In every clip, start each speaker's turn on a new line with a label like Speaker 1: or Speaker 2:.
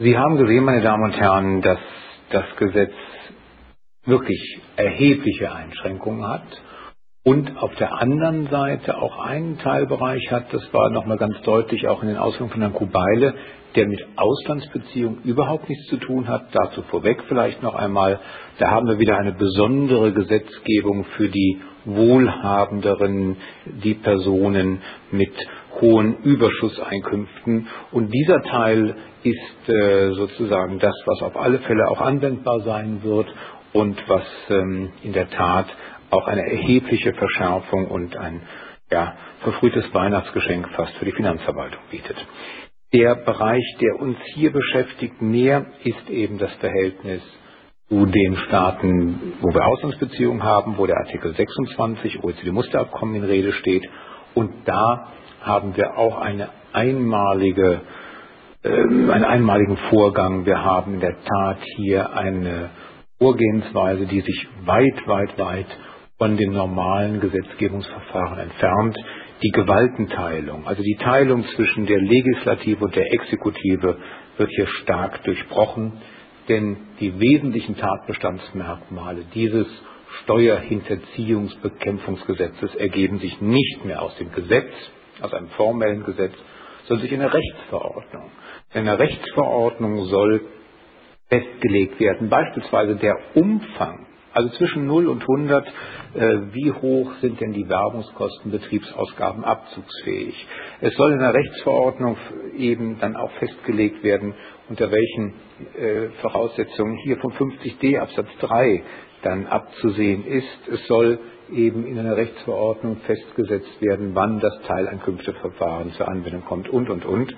Speaker 1: Sie haben gesehen, meine Damen und Herren, dass das Gesetz wirklich erhebliche Einschränkungen hat und auf der anderen Seite auch einen Teilbereich hat, das war nochmal ganz deutlich auch in den Ausführungen von Herrn Kubeile, der mit Auslandsbeziehungen überhaupt nichts zu tun hat. Dazu vorweg vielleicht noch einmal, da haben wir wieder eine besondere Gesetzgebung für die Wohlhabenderen, die Personen mit hohen Überschusseinkünften. Und dieser Teil ist äh, sozusagen das, was auf alle Fälle auch anwendbar sein wird und was ähm, in der Tat auch eine erhebliche Verschärfung und ein ja, verfrühtes Weihnachtsgeschenk fast für die Finanzverwaltung bietet. Der Bereich, der uns hier beschäftigt, mehr ist eben das Verhältnis zu den Staaten, wo wir Auslandsbeziehungen haben, wo der Artikel 26 OECD-Musterabkommen in Rede steht. Und da haben wir auch eine einmalige, äh, einen einmaligen Vorgang. Wir haben in der Tat hier eine Vorgehensweise, die sich weit, weit, weit von dem normalen Gesetzgebungsverfahren entfernt. Die Gewaltenteilung, also die Teilung zwischen der Legislative und der Exekutive, wird hier stark durchbrochen, denn die wesentlichen Tatbestandsmerkmale dieses Steuerhinterziehungsbekämpfungsgesetzes ergeben sich nicht mehr aus dem Gesetz, aus einem formellen Gesetz, sondern sich in der Rechtsverordnung. In der Rechtsverordnung soll festgelegt werden, beispielsweise der Umfang also zwischen 0 und 100, äh, wie hoch sind denn die Werbungskosten, Betriebsausgaben abzugsfähig? Es soll in der Rechtsverordnung eben dann auch festgelegt werden, unter welchen äh, Voraussetzungen hier vom 50d Absatz 3 dann abzusehen ist. Es soll eben in einer Rechtsverordnung festgesetzt werden, wann das Teileinkünfteverfahren zur Anwendung kommt und, und, und.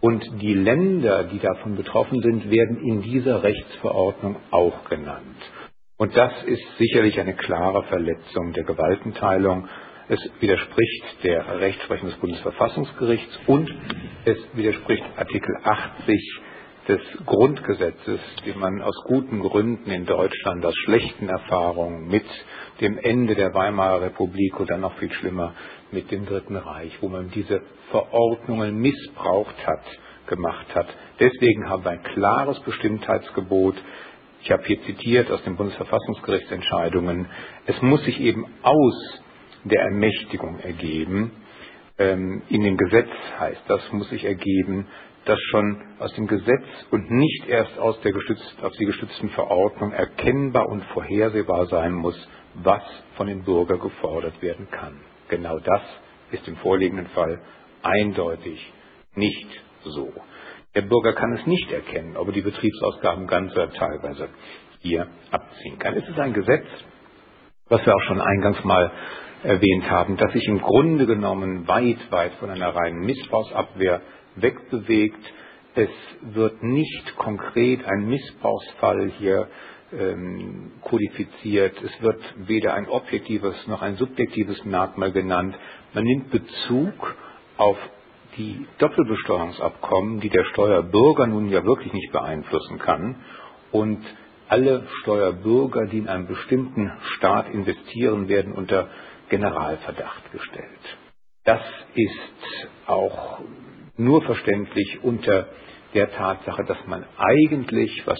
Speaker 1: Und die Länder, die davon betroffen sind, werden in dieser Rechtsverordnung auch genannt. Und das ist sicherlich eine klare Verletzung der Gewaltenteilung. Es widerspricht der Rechtsprechung des Bundesverfassungsgerichts und es widerspricht Artikel 80 des Grundgesetzes, den man aus guten Gründen in Deutschland aus schlechten Erfahrungen mit dem Ende der Weimarer Republik oder noch viel schlimmer mit dem Dritten Reich, wo man diese Verordnungen missbraucht hat, gemacht hat. Deswegen haben wir ein klares Bestimmtheitsgebot, ich habe hier zitiert aus den Bundesverfassungsgerichtsentscheidungen. Es muss sich eben aus der Ermächtigung ergeben. Ähm, in dem Gesetz heißt das, muss sich ergeben, dass schon aus dem Gesetz und nicht erst aus der gestützt, auf die gestützten Verordnung erkennbar und vorhersehbar sein muss, was von den Bürgern gefordert werden kann. Genau das ist im vorliegenden Fall eindeutig nicht so. Der Bürger kann es nicht erkennen, ob er die Betriebsausgaben ganz oder teilweise hier abziehen kann. Es ist ein Gesetz, was wir auch schon eingangs mal erwähnt haben, das sich im Grunde genommen weit, weit von einer reinen Missbrauchsabwehr wegbewegt. Es wird nicht konkret ein Missbrauchsfall hier ähm, kodifiziert. Es wird weder ein objektives noch ein subjektives Merkmal genannt. Man nimmt Bezug auf die Doppelbesteuerungsabkommen, die der Steuerbürger nun ja wirklich nicht beeinflussen kann und alle Steuerbürger, die in einem bestimmten Staat investieren, werden unter Generalverdacht gestellt. Das ist auch nur verständlich unter der Tatsache, dass man eigentlich, was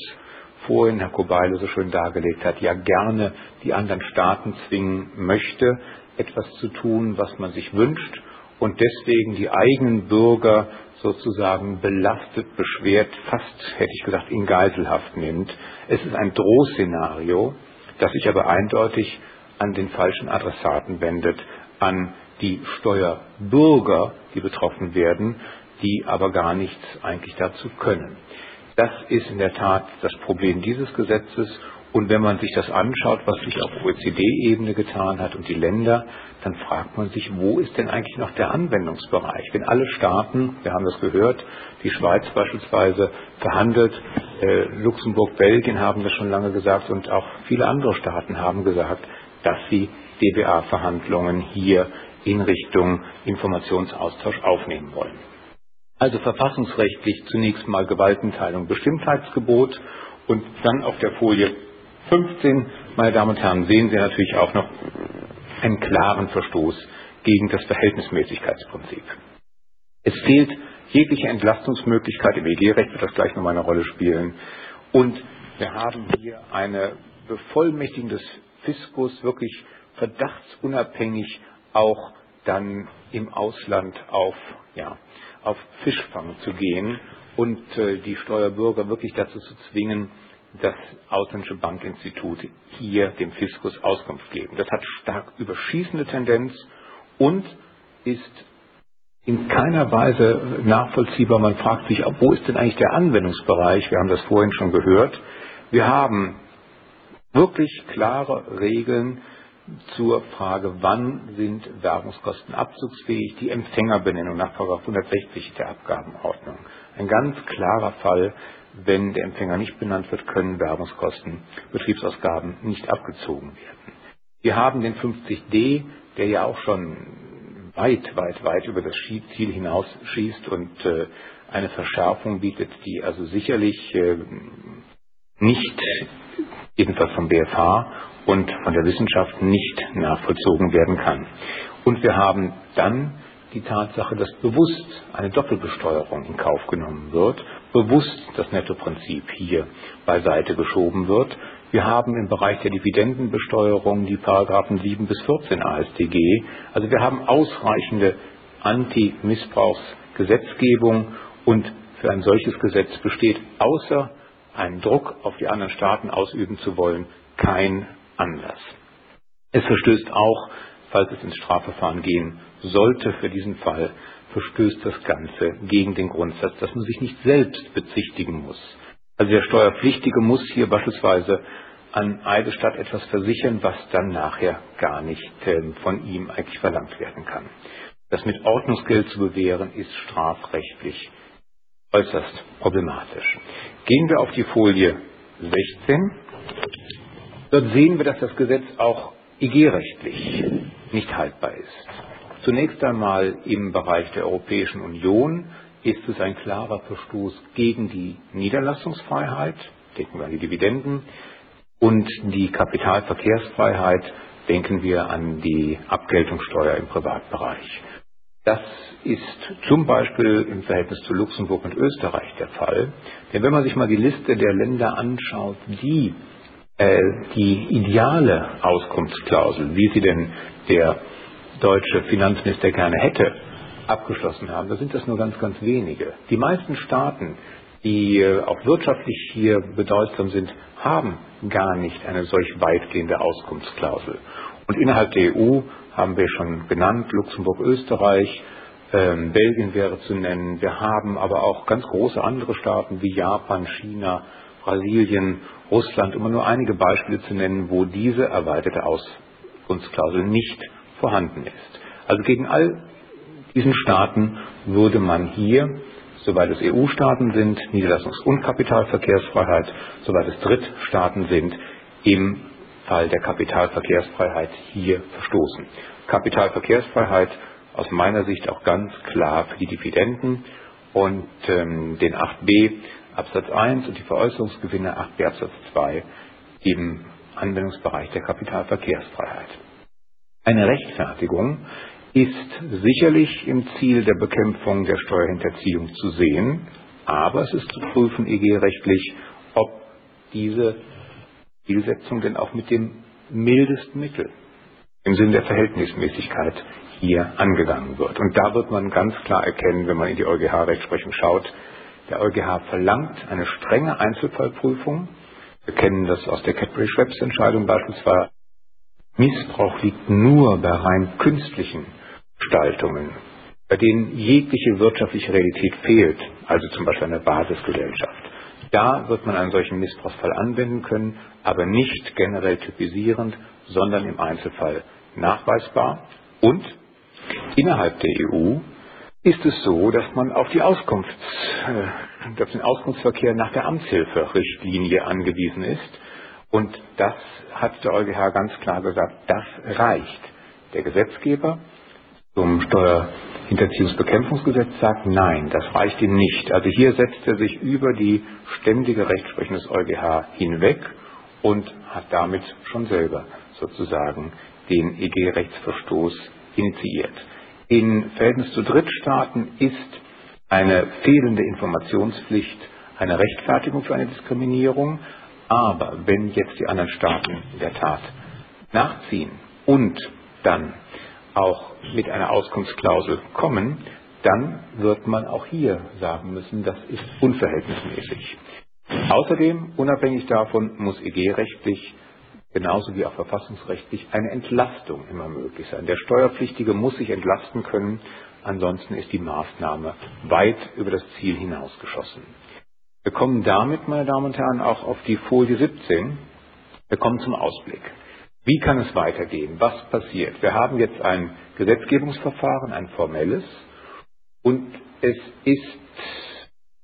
Speaker 1: vorhin Herr Kobeile so schön dargelegt hat, ja gerne die anderen Staaten zwingen möchte, etwas zu tun, was man sich wünscht und deswegen die eigenen Bürger sozusagen belastet, beschwert, fast hätte ich gesagt in Geiselhaft nimmt. Es ist ein Drohszenario, das sich aber eindeutig an den falschen Adressaten wendet, an die Steuerbürger, die betroffen werden, die aber gar nichts eigentlich dazu können. Das ist in der Tat das Problem dieses Gesetzes und wenn man sich das anschaut, was sich auf OECD-Ebene getan hat und die Länder, dann fragt man sich, wo ist denn eigentlich noch der Anwendungsbereich? Wenn alle Staaten, wir haben das gehört, die Schweiz beispielsweise verhandelt, äh, Luxemburg, Belgien haben das schon lange gesagt und auch viele andere Staaten haben gesagt, dass sie DBA-Verhandlungen hier in Richtung Informationsaustausch aufnehmen wollen. Also verfassungsrechtlich zunächst mal Gewaltenteilung, Bestimmtheitsgebot und dann auf der Folie 15, meine Damen und Herren, sehen Sie natürlich auch noch einen klaren Verstoß gegen das Verhältnismäßigkeitsprinzip. Es fehlt jegliche Entlastungsmöglichkeit, im EG-Recht wird das gleich nochmal eine Rolle spielen. Und wir haben hier eine Bevollmächtigung des Fiskus, wirklich verdachtsunabhängig auch dann im Ausland auf, ja, auf Fischfang zu gehen und äh, die Steuerbürger wirklich dazu zu zwingen, das ausländische Bankinstitut hier dem Fiskus Auskunft geben. Das hat stark überschießende Tendenz und ist in keiner Weise nachvollziehbar. Man fragt sich, wo ist denn eigentlich der Anwendungsbereich? Wir haben das vorhin schon gehört. Wir haben wirklich klare Regeln zur Frage, wann sind Werbungskosten abzugsfähig, die Empfängerbenennung nach 160 der Abgabenordnung. Ein ganz klarer Fall, wenn der Empfänger nicht benannt wird, können Werbungskosten, Betriebsausgaben nicht abgezogen werden. Wir haben den 50d, der ja auch schon weit, weit, weit über das Ziel hinaus schießt und äh, eine Verschärfung bietet, die also sicherlich äh, nicht, jedenfalls vom BFH und von der Wissenschaft nicht nachvollzogen werden kann. Und wir haben dann die Tatsache, dass bewusst eine Doppelbesteuerung in Kauf genommen wird, bewusst das Nettoprinzip hier beiseite geschoben wird. Wir haben im Bereich der Dividendenbesteuerung die Paragraphen 7 bis 14 AStG. Also wir haben ausreichende Anti-Missbrauchsgesetzgebung und für ein solches Gesetz besteht außer einen Druck auf die anderen Staaten ausüben zu wollen kein Anlass. Es verstößt auch, falls es ins Strafverfahren gehen sollte, für diesen Fall verstößt das Ganze gegen den Grundsatz, dass man sich nicht selbst bezichtigen muss. Also der Steuerpflichtige muss hier beispielsweise an Eidesstadt etwas versichern, was dann nachher gar nicht ähm, von ihm eigentlich verlangt werden kann. Das mit Ordnungsgeld zu bewähren, ist strafrechtlich äußerst problematisch. Gehen wir auf die Folie 16. Dort sehen wir, dass das Gesetz auch IG-rechtlich nicht haltbar ist. Zunächst einmal im Bereich der Europäischen Union ist es ein klarer Verstoß gegen die Niederlassungsfreiheit, denken wir an die Dividenden, und die Kapitalverkehrsfreiheit, denken wir an die Abgeltungssteuer im Privatbereich. Das ist zum Beispiel im Verhältnis zu Luxemburg und Österreich der Fall. Denn wenn man sich mal die Liste der Länder anschaut, die äh, die ideale Auskunftsklausel, wie sie denn der deutsche Finanzminister gerne hätte, abgeschlossen haben, da sind das nur ganz, ganz wenige. Die meisten Staaten, die äh, auch wirtschaftlich hier bedeutsam sind, haben gar nicht eine solch weitgehende Auskunftsklausel. Und innerhalb der EU haben wir schon genannt, Luxemburg, Österreich, ähm, Belgien wäre zu nennen. Wir haben aber auch ganz große andere Staaten wie Japan, China, Brasilien, Russland, um nur einige Beispiele zu nennen, wo diese erweiterte Auskunftsklausel nicht vorhanden ist. Also gegen all diesen Staaten würde man hier, soweit es EU-Staaten sind, Niederlassungs- und Kapitalverkehrsfreiheit, soweit es Drittstaaten sind, im Fall der Kapitalverkehrsfreiheit hier verstoßen. Kapitalverkehrsfreiheit aus meiner Sicht auch ganz klar für die Dividenden und ähm, den 8b Absatz 1 und die Veräußerungsgewinne 8b Absatz 2 im Anwendungsbereich der Kapitalverkehrsfreiheit. Eine Rechtfertigung ist sicherlich im Ziel der Bekämpfung der Steuerhinterziehung zu sehen, aber es ist zu prüfen, EG-rechtlich, ob diese Zielsetzung denn auch mit dem mildesten Mittel im Sinne der Verhältnismäßigkeit hier angegangen wird. Und da wird man ganz klar erkennen, wenn man in die EuGH-Rechtsprechung schaut, der EuGH verlangt eine strenge Einzelfallprüfung. Wir kennen das aus der Cadbury-Schweppes-Entscheidung beispielsweise. Missbrauch liegt nur bei rein künstlichen Gestaltungen, bei denen jegliche wirtschaftliche Realität fehlt, also zum Beispiel eine Basisgesellschaft. Da wird man einen solchen Missbrauchsfall anwenden können, aber nicht generell typisierend, sondern im Einzelfall nachweisbar. Und innerhalb der EU ist es so, dass man auf die Auskunfts, äh, den Auskunftsverkehr nach der Amtshilferichtlinie angewiesen ist. Und das hat der EuGH ganz klar gesagt, das reicht. Der Gesetzgeber zum Steuerhinterziehungsbekämpfungsgesetz sagt, nein, das reicht ihm nicht. Also hier setzt er sich über die ständige Rechtsprechung des EuGH hinweg und hat damit schon selber sozusagen den EG-Rechtsverstoß initiiert. In Verhältnis zu Drittstaaten ist eine fehlende Informationspflicht eine Rechtfertigung für eine Diskriminierung. Aber wenn jetzt die anderen Staaten in der Tat nachziehen und dann auch mit einer Auskunftsklausel kommen, dann wird man auch hier sagen müssen, das ist unverhältnismäßig. Außerdem, unabhängig davon, muss EG-rechtlich genauso wie auch verfassungsrechtlich eine Entlastung immer möglich sein. Der Steuerpflichtige muss sich entlasten können, ansonsten ist die Maßnahme weit über das Ziel hinausgeschossen. Wir kommen damit, meine Damen und Herren, auch auf die Folie 17. Wir kommen zum Ausblick. Wie kann es weitergehen? Was passiert? Wir haben jetzt ein Gesetzgebungsverfahren, ein formelles, und es ist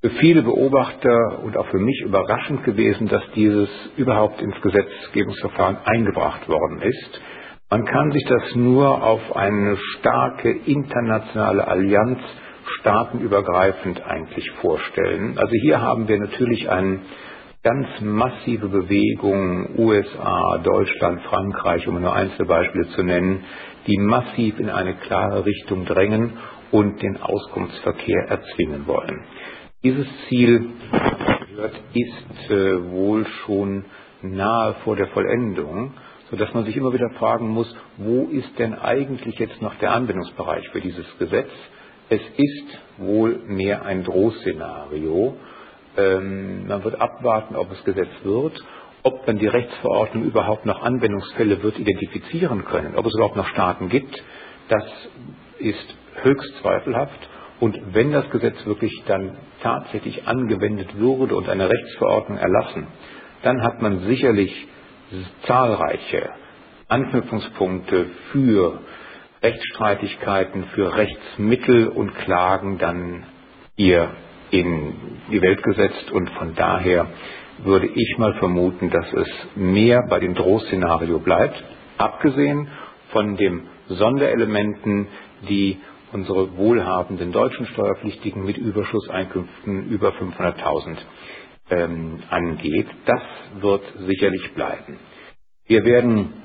Speaker 1: für viele Beobachter und auch für mich überraschend gewesen, dass dieses überhaupt ins Gesetzgebungsverfahren eingebracht worden ist. Man kann sich das nur auf eine starke internationale Allianz staatenübergreifend eigentlich vorstellen. Also hier haben wir natürlich eine ganz massive Bewegung, USA, Deutschland, Frankreich, um nur einzelne Beispiele zu nennen, die massiv in eine klare Richtung drängen und den Auskunftsverkehr erzwingen wollen. Dieses Ziel ist äh, wohl schon nahe vor der Vollendung, sodass man sich immer wieder fragen muss, wo ist denn eigentlich jetzt noch der Anwendungsbereich für dieses Gesetz? Es ist wohl mehr ein Drohszenario. Ähm, man wird abwarten, ob es Gesetz wird, ob man die Rechtsverordnung überhaupt noch Anwendungsfälle wird identifizieren können, ob es überhaupt noch Staaten gibt. Das ist höchst zweifelhaft. Und wenn das Gesetz wirklich dann tatsächlich angewendet würde und eine Rechtsverordnung erlassen, dann hat man sicherlich zahlreiche Anknüpfungspunkte für Rechtsstreitigkeiten, für Rechtsmittel und Klagen dann hier in die Welt gesetzt. Und von daher würde ich mal vermuten, dass es mehr bei dem Drohszenario bleibt, abgesehen von den Sonderelementen, die unsere wohlhabenden deutschen Steuerpflichtigen mit Überschusseinkünften über 500.000 ähm, angeht. Das wird sicherlich bleiben. Wir werden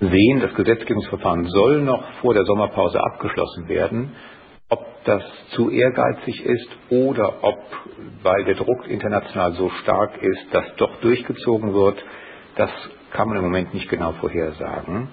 Speaker 1: sehen, das Gesetzgebungsverfahren soll noch vor der Sommerpause abgeschlossen werden. Ob das zu ehrgeizig ist oder ob, weil der Druck international so stark ist, das doch durchgezogen wird, das kann man im Moment nicht genau vorhersagen.